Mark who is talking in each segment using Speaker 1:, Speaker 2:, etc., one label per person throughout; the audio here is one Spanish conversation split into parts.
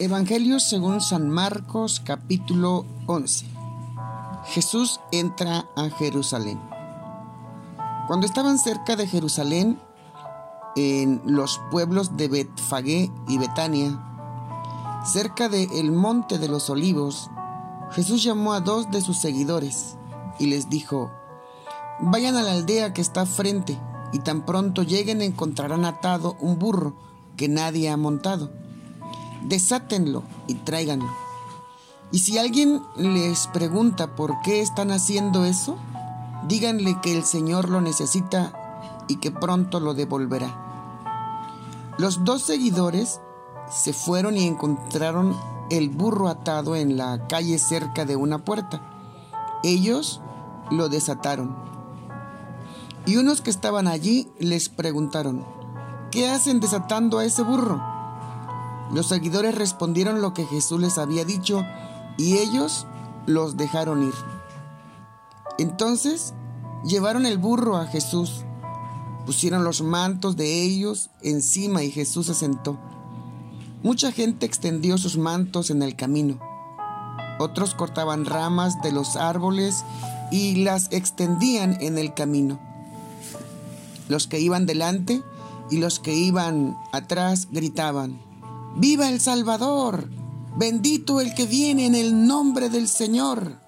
Speaker 1: Evangelio según San Marcos capítulo 11. Jesús entra a Jerusalén. Cuando estaban cerca de Jerusalén, en los pueblos de Betfagé y Betania, cerca del monte de los olivos, Jesús llamó a dos de sus seguidores y les dijo, vayan a la aldea que está frente y tan pronto lleguen encontrarán atado un burro que nadie ha montado desátenlo y tráiganlo. Y si alguien les pregunta por qué están haciendo eso, díganle que el Señor lo necesita y que pronto lo devolverá. Los dos seguidores se fueron y encontraron el burro atado en la calle cerca de una puerta. Ellos lo desataron. Y unos que estaban allí les preguntaron, ¿qué hacen desatando a ese burro? Los seguidores respondieron lo que Jesús les había dicho y ellos los dejaron ir. Entonces llevaron el burro a Jesús, pusieron los mantos de ellos encima y Jesús se sentó. Mucha gente extendió sus mantos en el camino. Otros cortaban ramas de los árboles y las extendían en el camino. Los que iban delante y los que iban atrás gritaban, Viva el Salvador. Bendito el que viene en el nombre del Señor.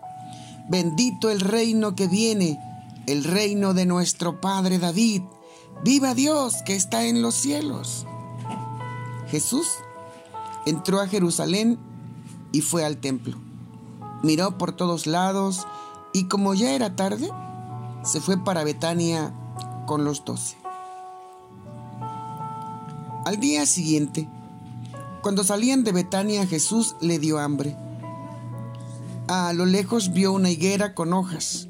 Speaker 1: Bendito el reino que viene, el reino de nuestro Padre David. Viva Dios que está en los cielos. Jesús entró a Jerusalén y fue al templo. Miró por todos lados y como ya era tarde, se fue para Betania con los doce. Al día siguiente, cuando salían de Betania Jesús le dio hambre. A lo lejos vio una higuera con hojas.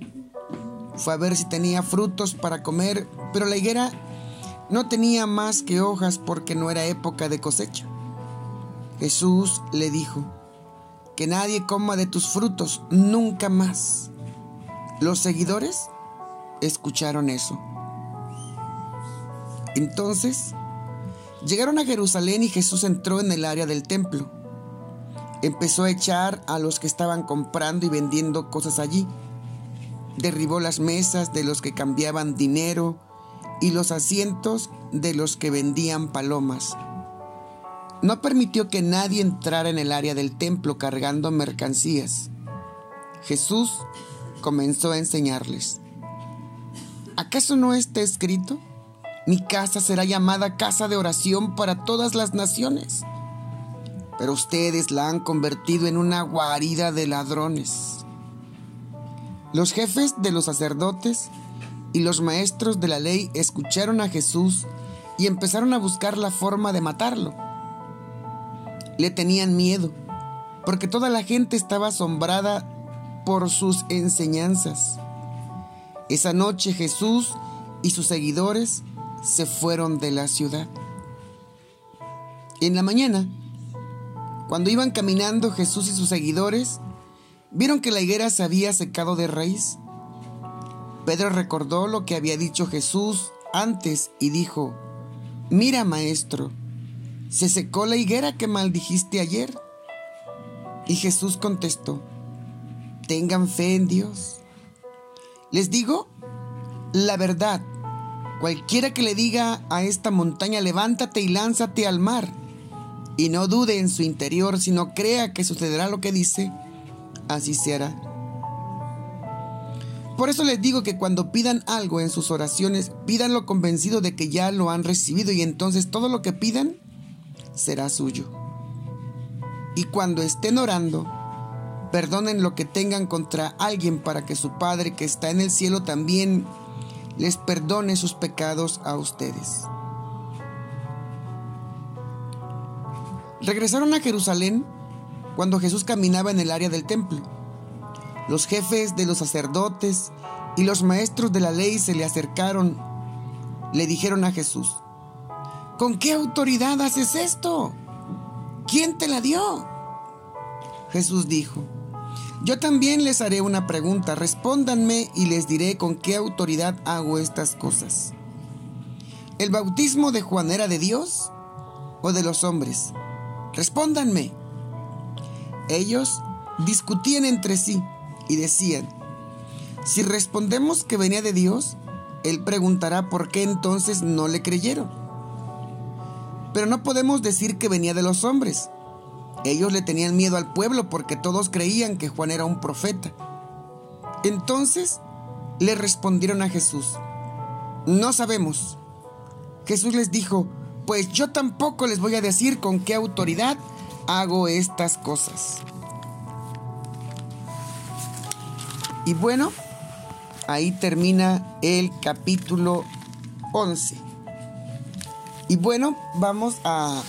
Speaker 1: Fue a ver si tenía frutos para comer, pero la higuera no tenía más que hojas porque no era época de cosecha. Jesús le dijo, que nadie coma de tus frutos nunca más. Los seguidores escucharon eso. Entonces Llegaron a Jerusalén y Jesús entró en el área del templo. Empezó a echar a los que estaban comprando y vendiendo cosas allí. Derribó las mesas de los que cambiaban dinero y los asientos de los que vendían palomas. No permitió que nadie entrara en el área del templo cargando mercancías. Jesús comenzó a enseñarles. ¿Acaso no está escrito? Mi casa será llamada casa de oración para todas las naciones. Pero ustedes la han convertido en una guarida de ladrones. Los jefes de los sacerdotes y los maestros de la ley escucharon a Jesús y empezaron a buscar la forma de matarlo. Le tenían miedo, porque toda la gente estaba asombrada por sus enseñanzas. Esa noche Jesús y sus seguidores se fueron de la ciudad. En la mañana, cuando iban caminando Jesús y sus seguidores, vieron que la higuera se había secado de raíz. Pedro recordó lo que había dicho Jesús antes y dijo, Mira, maestro, se secó la higuera que maldijiste ayer. Y Jesús contestó, Tengan fe en Dios. Les digo la verdad, Cualquiera que le diga a esta montaña, levántate y lánzate al mar, y no dude en su interior, sino crea que sucederá lo que dice, así se hará. Por eso les digo que cuando pidan algo en sus oraciones, pídanlo convencido de que ya lo han recibido y entonces todo lo que pidan será suyo. Y cuando estén orando, perdonen lo que tengan contra alguien para que su Padre que está en el cielo también les perdone sus pecados a ustedes. Regresaron a Jerusalén cuando Jesús caminaba en el área del templo. Los jefes de los sacerdotes y los maestros de la ley se le acercaron. Le dijeron a Jesús, ¿con qué autoridad haces esto? ¿Quién te la dio? Jesús dijo, yo también les haré una pregunta, respóndanme y les diré con qué autoridad hago estas cosas. ¿El bautismo de Juan era de Dios o de los hombres? Respóndanme. ellos discutían entre sí y decían, si respondemos que venía de Dios, Él preguntará por qué entonces no le creyeron. Pero no podemos decir que venía de los hombres. Ellos le tenían miedo al pueblo porque todos creían que Juan era un profeta. Entonces le respondieron a Jesús, no sabemos. Jesús les dijo, pues yo tampoco les voy a decir con qué autoridad hago estas cosas. Y bueno, ahí termina el capítulo 11. Y bueno, vamos a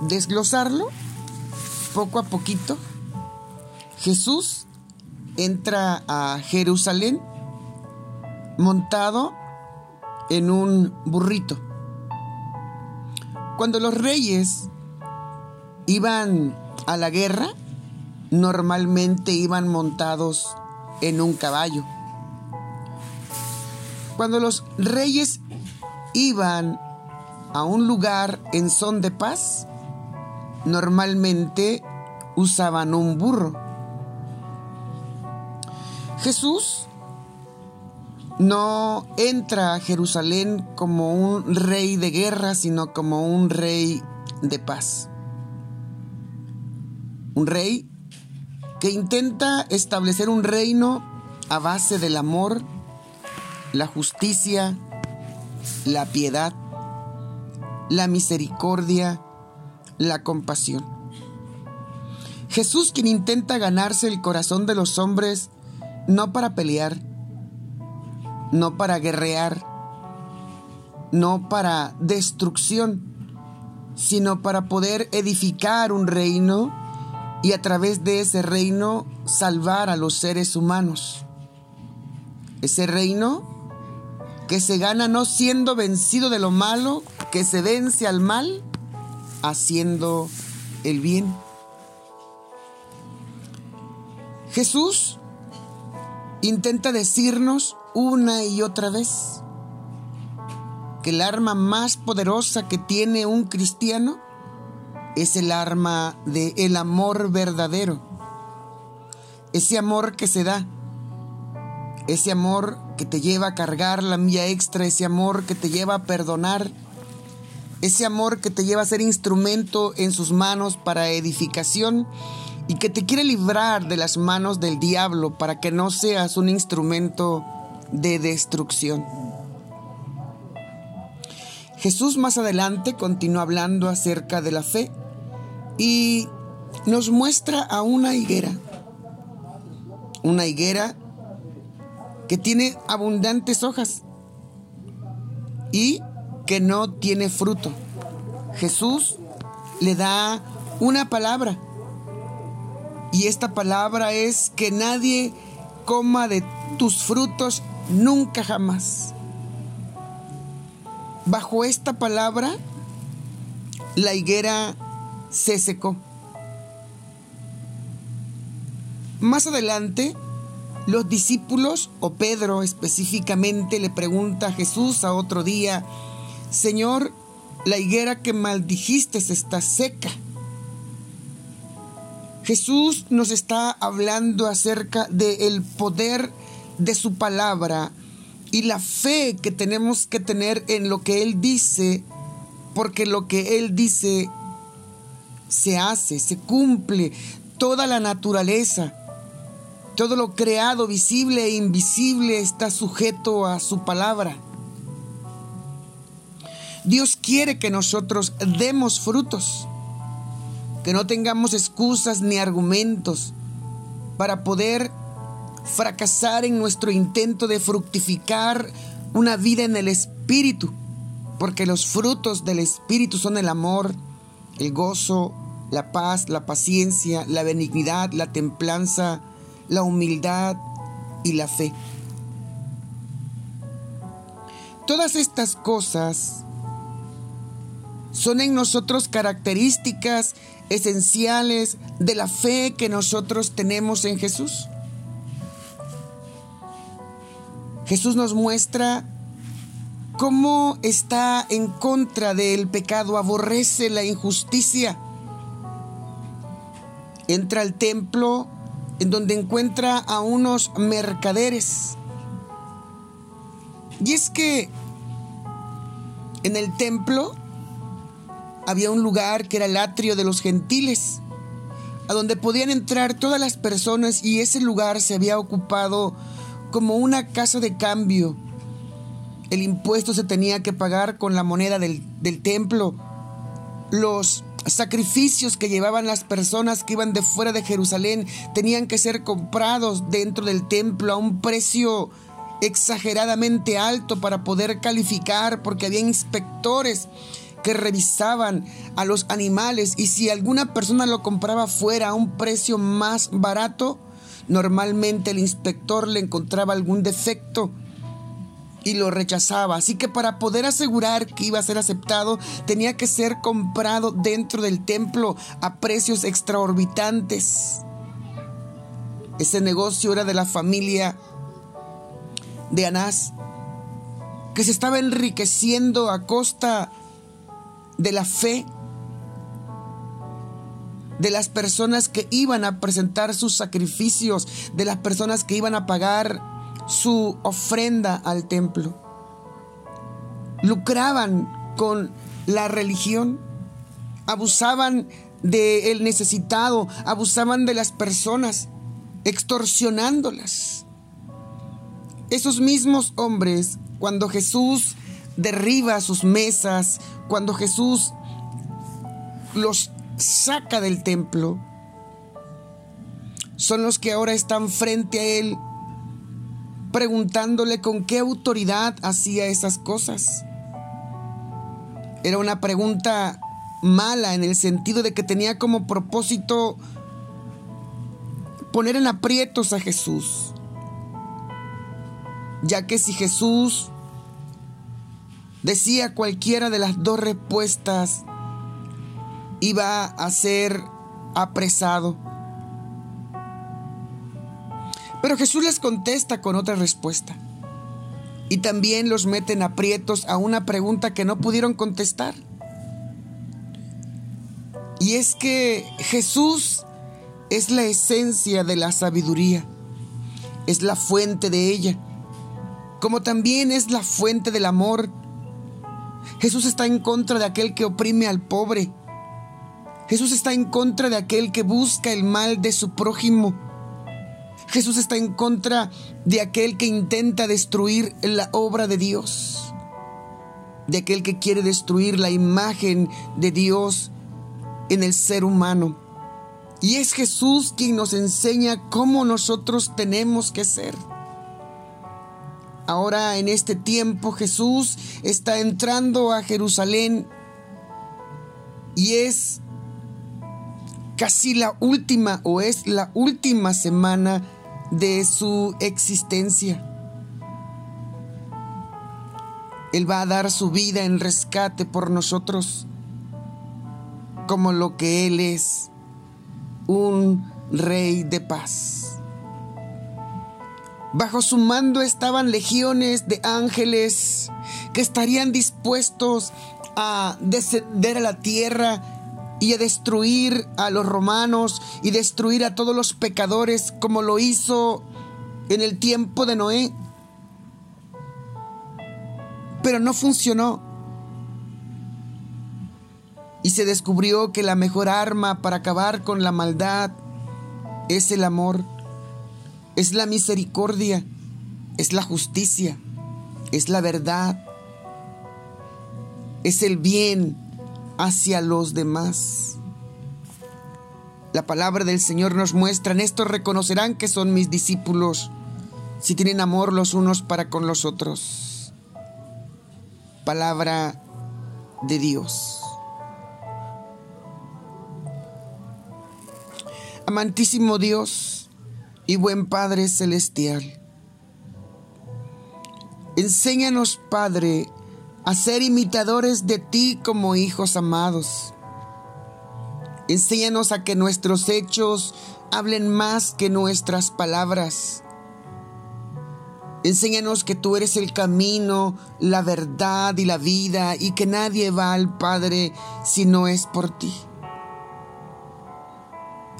Speaker 1: desglosarlo poco a poquito. Jesús entra a Jerusalén montado en un burrito. Cuando los reyes iban a la guerra, normalmente iban montados en un caballo. Cuando los reyes iban a un lugar en son de paz, normalmente usaban un burro. Jesús no entra a Jerusalén como un rey de guerra, sino como un rey de paz. Un rey que intenta establecer un reino a base del amor, la justicia, la piedad, la misericordia, la compasión. Jesús quien intenta ganarse el corazón de los hombres no para pelear, no para guerrear, no para destrucción, sino para poder edificar un reino y a través de ese reino salvar a los seres humanos. Ese reino que se gana no siendo vencido de lo malo, que se vence al mal haciendo el bien. Jesús intenta decirnos una y otra vez que el arma más poderosa que tiene un cristiano es el arma del el amor verdadero. Ese amor que se da, ese amor que te lleva a cargar la milla extra, ese amor que te lleva a perdonar, ese amor que te lleva a ser instrumento en sus manos para edificación y que te quiere librar de las manos del diablo para que no seas un instrumento de destrucción. Jesús más adelante continúa hablando acerca de la fe y nos muestra a una higuera, una higuera que tiene abundantes hojas y que no tiene fruto. Jesús le da una palabra y esta palabra es que nadie coma de tus frutos nunca jamás. Bajo esta palabra, la higuera se secó. Más adelante, los discípulos, o Pedro específicamente, le pregunta a Jesús a otro día, Señor, la higuera que maldijiste está seca. Jesús nos está hablando acerca del poder de su palabra y la fe que tenemos que tener en lo que Él dice, porque lo que Él dice se hace, se cumple, toda la naturaleza, todo lo creado, visible e invisible, está sujeto a su palabra. Dios quiere que nosotros demos frutos que no tengamos excusas ni argumentos para poder fracasar en nuestro intento de fructificar una vida en el Espíritu, porque los frutos del Espíritu son el amor, el gozo, la paz, la paciencia, la benignidad, la templanza, la humildad y la fe. Todas estas cosas son en nosotros características esenciales de la fe que nosotros tenemos en Jesús. Jesús nos muestra cómo está en contra del pecado, aborrece la injusticia, entra al templo en donde encuentra a unos mercaderes. Y es que en el templo había un lugar que era el atrio de los gentiles, a donde podían entrar todas las personas y ese lugar se había ocupado como una casa de cambio. El impuesto se tenía que pagar con la moneda del, del templo. Los sacrificios que llevaban las personas que iban de fuera de Jerusalén tenían que ser comprados dentro del templo a un precio exageradamente alto para poder calificar porque había inspectores revisaban a los animales y si alguna persona lo compraba fuera a un precio más barato, normalmente el inspector le encontraba algún defecto y lo rechazaba. Así que para poder asegurar que iba a ser aceptado, tenía que ser comprado dentro del templo a precios extraorbitantes. Ese negocio era de la familia de Anás, que se estaba enriqueciendo a costa de la fe de las personas que iban a presentar sus sacrificios, de las personas que iban a pagar su ofrenda al templo. Lucraban con la religión, abusaban del necesitado, abusaban de las personas, extorsionándolas. Esos mismos hombres, cuando Jesús derriba sus mesas, cuando Jesús los saca del templo, son los que ahora están frente a Él preguntándole con qué autoridad hacía esas cosas. Era una pregunta mala en el sentido de que tenía como propósito poner en aprietos a Jesús ya que si Jesús decía cualquiera de las dos respuestas, iba a ser apresado. Pero Jesús les contesta con otra respuesta. Y también los mete en aprietos a una pregunta que no pudieron contestar. Y es que Jesús es la esencia de la sabiduría, es la fuente de ella como también es la fuente del amor. Jesús está en contra de aquel que oprime al pobre. Jesús está en contra de aquel que busca el mal de su prójimo. Jesús está en contra de aquel que intenta destruir la obra de Dios, de aquel que quiere destruir la imagen de Dios en el ser humano. Y es Jesús quien nos enseña cómo nosotros tenemos que ser. Ahora en este tiempo Jesús está entrando a Jerusalén y es casi la última o es la última semana de su existencia. Él va a dar su vida en rescate por nosotros, como lo que Él es, un rey de paz. Bajo su mando estaban legiones de ángeles que estarían dispuestos a descender a la tierra y a destruir a los romanos y destruir a todos los pecadores como lo hizo en el tiempo de Noé. Pero no funcionó. Y se descubrió que la mejor arma para acabar con la maldad es el amor es la misericordia, es la justicia, es la verdad, es el bien hacia los demás. La palabra del Señor nos muestra, en esto reconocerán que son mis discípulos, si tienen amor los unos para con los otros. Palabra de Dios. Amantísimo Dios, y buen Padre Celestial. Enséñanos, Padre, a ser imitadores de ti como hijos amados. Enséñanos a que nuestros hechos hablen más que nuestras palabras. Enséñanos que tú eres el camino, la verdad y la vida y que nadie va al Padre si no es por ti.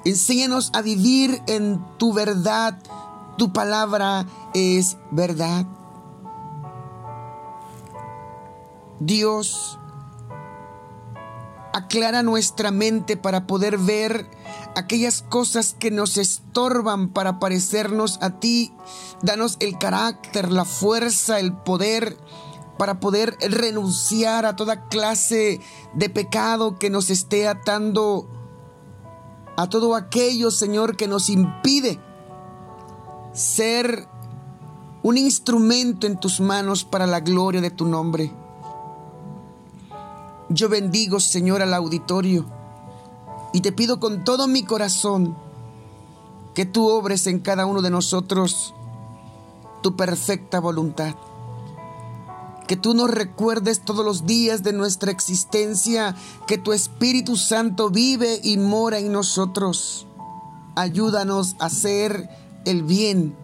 Speaker 1: Enséñanos a vivir en tu verdad. Tu palabra es verdad. Dios, aclara nuestra mente para poder ver aquellas cosas que nos estorban para parecernos a ti. Danos el carácter, la fuerza, el poder para poder renunciar a toda clase de pecado que nos esté atando a todo aquello, Señor, que nos impide ser un instrumento en tus manos para la gloria de tu nombre. Yo bendigo, Señor, al auditorio y te pido con todo mi corazón que tú obres en cada uno de nosotros tu perfecta voluntad. Que tú nos recuerdes todos los días de nuestra existencia que tu Espíritu Santo vive y mora en nosotros. Ayúdanos a hacer el bien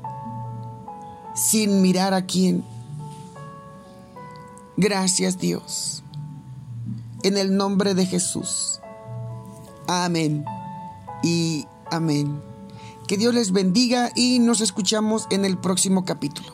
Speaker 1: sin mirar a quién. Gracias Dios. En el nombre de Jesús. Amén y amén. Que Dios les bendiga y nos escuchamos en el próximo capítulo.